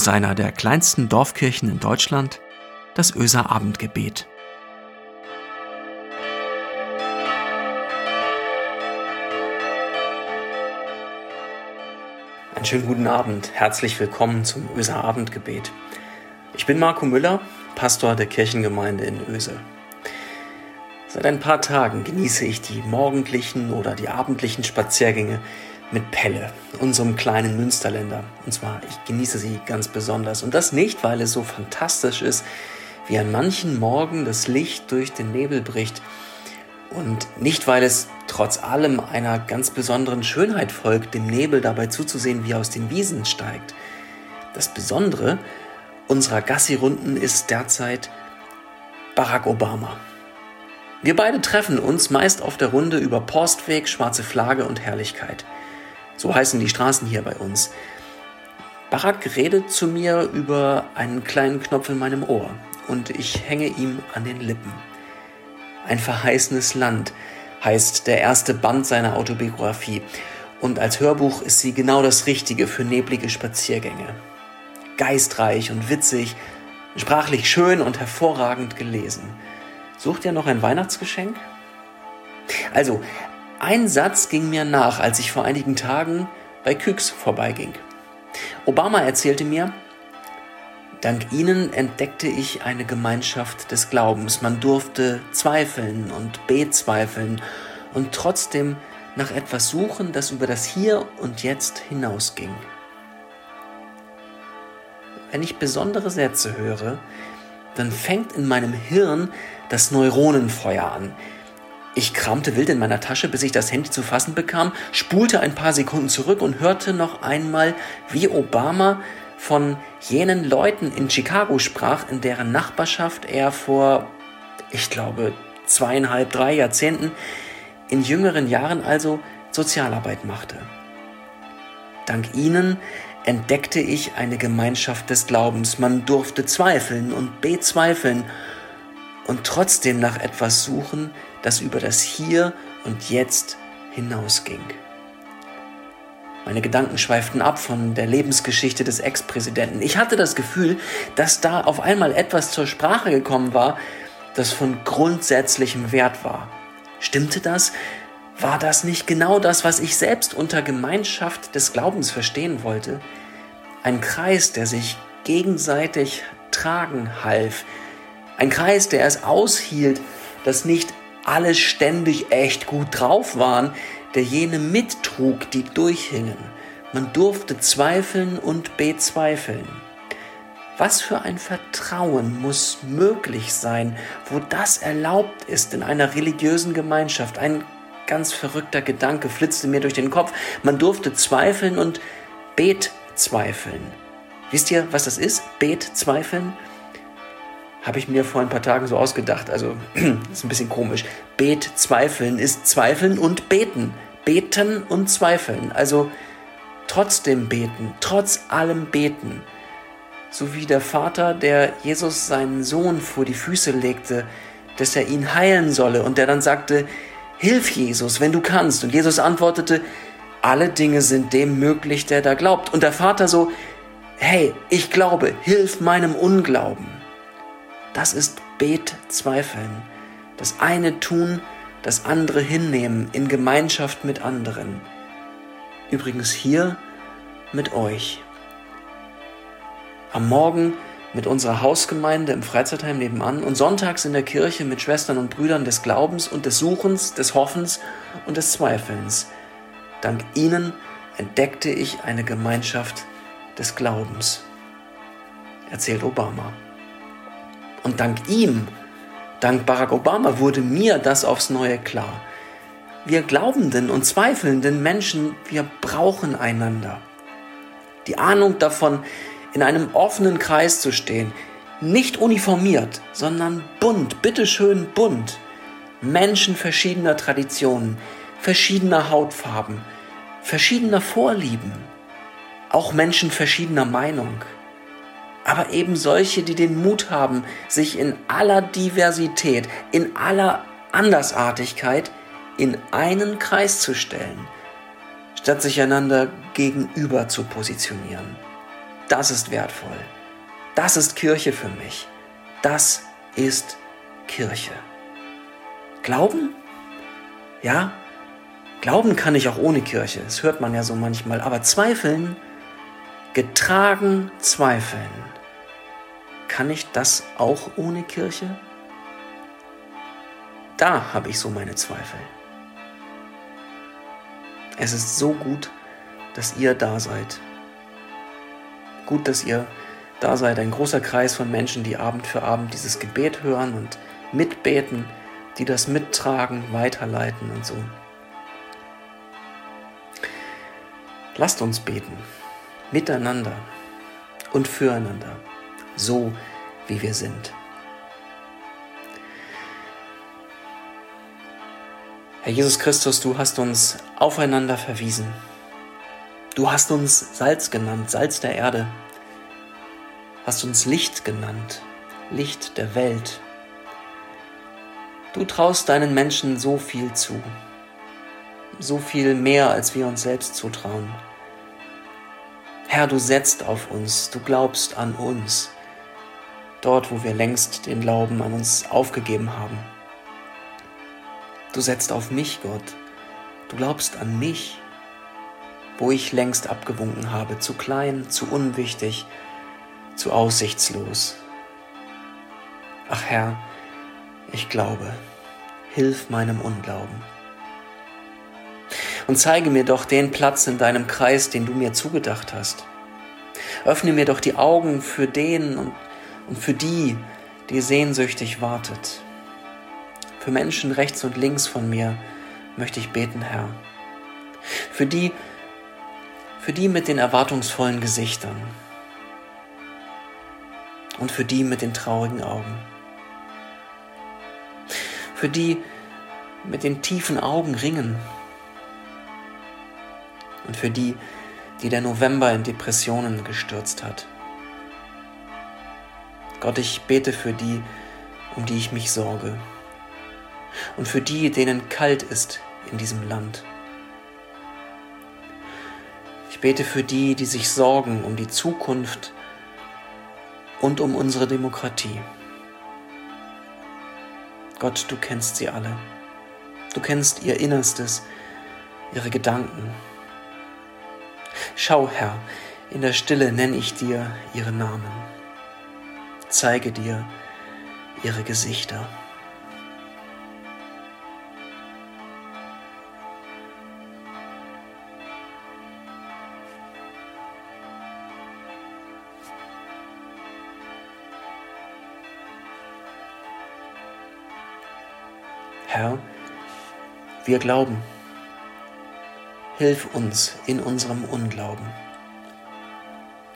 aus einer der kleinsten Dorfkirchen in Deutschland, das Öser Abendgebet. Einen schönen guten Abend, herzlich willkommen zum Öser Abendgebet. Ich bin Marco Müller, Pastor der Kirchengemeinde in Öse. Seit ein paar Tagen genieße ich die morgendlichen oder die abendlichen Spaziergänge mit Pelle, unserem kleinen Münsterländer. Und zwar, ich genieße sie ganz besonders. Und das nicht, weil es so fantastisch ist, wie an manchen Morgen das Licht durch den Nebel bricht. Und nicht, weil es trotz allem einer ganz besonderen Schönheit folgt, dem Nebel dabei zuzusehen, wie er aus den Wiesen steigt. Das Besondere unserer Gassi-Runden ist derzeit Barack Obama. Wir beide treffen uns meist auf der Runde über Postweg, schwarze Flagge und Herrlichkeit. So heißen die Straßen hier bei uns. Barack redet zu mir über einen kleinen Knopf in meinem Ohr und ich hänge ihm an den Lippen. Ein verheißenes Land heißt der erste Band seiner Autobiografie und als Hörbuch ist sie genau das Richtige für neblige Spaziergänge. Geistreich und witzig, sprachlich schön und hervorragend gelesen. Sucht ihr noch ein Weihnachtsgeschenk? Also, ein Satz ging mir nach, als ich vor einigen Tagen bei Küks vorbeiging. Obama erzählte mir, Dank Ihnen entdeckte ich eine Gemeinschaft des Glaubens. Man durfte zweifeln und bezweifeln und trotzdem nach etwas suchen, das über das Hier und Jetzt hinausging. Wenn ich besondere Sätze höre, dann fängt in meinem Hirn das Neuronenfeuer an. Ich kramte wild in meiner Tasche, bis ich das Handy zu fassen bekam, spulte ein paar Sekunden zurück und hörte noch einmal, wie Obama von jenen Leuten in Chicago sprach, in deren Nachbarschaft er vor, ich glaube, zweieinhalb, drei Jahrzehnten, in jüngeren Jahren also Sozialarbeit machte. Dank ihnen entdeckte ich eine Gemeinschaft des Glaubens. Man durfte zweifeln und bezweifeln und trotzdem nach etwas suchen, das über das Hier und Jetzt hinausging. Meine Gedanken schweiften ab von der Lebensgeschichte des Ex-Präsidenten. Ich hatte das Gefühl, dass da auf einmal etwas zur Sprache gekommen war, das von grundsätzlichem Wert war. Stimmte das? War das nicht genau das, was ich selbst unter Gemeinschaft des Glaubens verstehen wollte? Ein Kreis, der sich gegenseitig tragen half. Ein Kreis, der es aushielt, dass nicht alle ständig echt gut drauf waren, der jene mittrug, die durchhingen. Man durfte zweifeln und bezweifeln. Was für ein Vertrauen muss möglich sein, wo das erlaubt ist in einer religiösen Gemeinschaft. Ein ganz verrückter Gedanke flitzte mir durch den Kopf. Man durfte zweifeln und betzweifeln. Wisst ihr, was das ist? Betzweifeln? Habe ich mir vor ein paar Tagen so ausgedacht. Also, ist ein bisschen komisch. Bet zweifeln ist zweifeln und beten. Beten und zweifeln. Also trotzdem beten, trotz allem beten. So wie der Vater, der Jesus seinen Sohn vor die Füße legte, dass er ihn heilen solle und der dann sagte, Hilf Jesus, wenn du kannst. Und Jesus antwortete, alle Dinge sind dem möglich, der da glaubt. Und der Vater so, hey, ich glaube, hilf meinem Unglauben. Das ist Betzweifeln. Das eine tun, das andere hinnehmen in Gemeinschaft mit anderen. Übrigens hier mit euch. Am Morgen mit unserer Hausgemeinde im Freizeitheim nebenan und sonntags in der Kirche mit Schwestern und Brüdern des Glaubens und des Suchens, des Hoffens und des Zweifelns. Dank ihnen entdeckte ich eine Gemeinschaft des Glaubens, erzählt Obama. Und dank ihm, dank Barack Obama, wurde mir das aufs Neue klar. Wir glaubenden und zweifelnden Menschen, wir brauchen einander. Die Ahnung davon, in einem offenen Kreis zu stehen, nicht uniformiert, sondern bunt, bitteschön bunt. Menschen verschiedener Traditionen, verschiedener Hautfarben, verschiedener Vorlieben, auch Menschen verschiedener Meinung aber eben solche, die den Mut haben, sich in aller Diversität, in aller Andersartigkeit in einen Kreis zu stellen, statt sich einander gegenüber zu positionieren. das ist wertvoll. Das ist Kirche für mich. Das ist Kirche. Glauben? Ja, Glauben kann ich auch ohne Kirche. Das hört man ja so manchmal. Aber zweifeln, getragen zweifeln, kann ich das auch ohne Kirche? Da habe ich so meine Zweifel. Es ist so gut, dass ihr da seid. Gut, dass ihr da seid, ein großer Kreis von Menschen, die Abend für Abend dieses Gebet hören und mitbeten, die das mittragen, weiterleiten und so. Lasst uns beten, miteinander und füreinander, so wie wir sind. Herr Jesus Christus, du hast uns aufeinander verwiesen. Du hast uns Salz genannt, Salz der Erde. Hast uns Licht genannt, Licht der Welt. Du traust deinen Menschen so viel zu, so viel mehr, als wir uns selbst zutrauen. Herr, du setzt auf uns, du glaubst an uns, dort, wo wir längst den Glauben an uns aufgegeben haben. Du setzt auf mich, Gott, du glaubst an mich, wo ich längst abgewunken habe, zu klein, zu unwichtig, zu aussichtslos. Ach Herr, ich glaube, hilf meinem Unglauben. Und zeige mir doch den Platz in deinem Kreis, den du mir zugedacht hast. Öffne mir doch die Augen für den und, und für die, die sehnsüchtig wartet. Für Menschen rechts und links von mir möchte ich beten, Herr. Für die, für die mit den erwartungsvollen Gesichtern und für die mit den traurigen Augen. Für die mit den tiefen Augen ringen und für die, die der November in Depressionen gestürzt hat. Gott, ich bete für die, um die ich mich sorge und für die, denen kalt ist in diesem Land. Ich bete für die, die sich sorgen um die Zukunft und um unsere Demokratie. Gott, du kennst sie alle. Du kennst ihr Innerstes, ihre Gedanken, Schau, Herr, in der Stille nenne ich dir ihre Namen, zeige dir ihre Gesichter. Herr, wir glauben. Hilf uns in unserem Unglauben,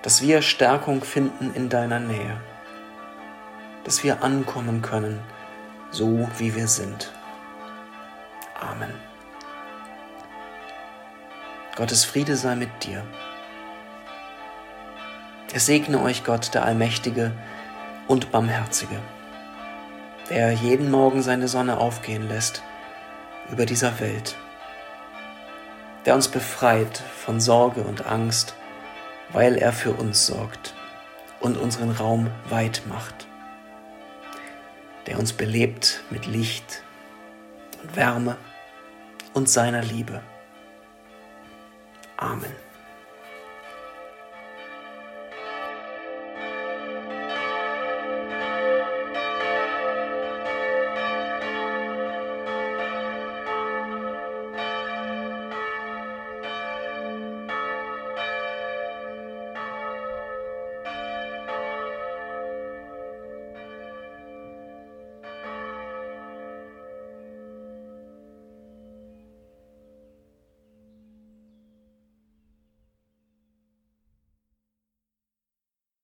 dass wir Stärkung finden in deiner Nähe, dass wir ankommen können, so wie wir sind. Amen. Gottes Friede sei mit dir. Es segne euch Gott, der Allmächtige und Barmherzige, der jeden Morgen seine Sonne aufgehen lässt über dieser Welt der uns befreit von Sorge und Angst, weil er für uns sorgt und unseren Raum weit macht, der uns belebt mit Licht und Wärme und seiner Liebe. Amen.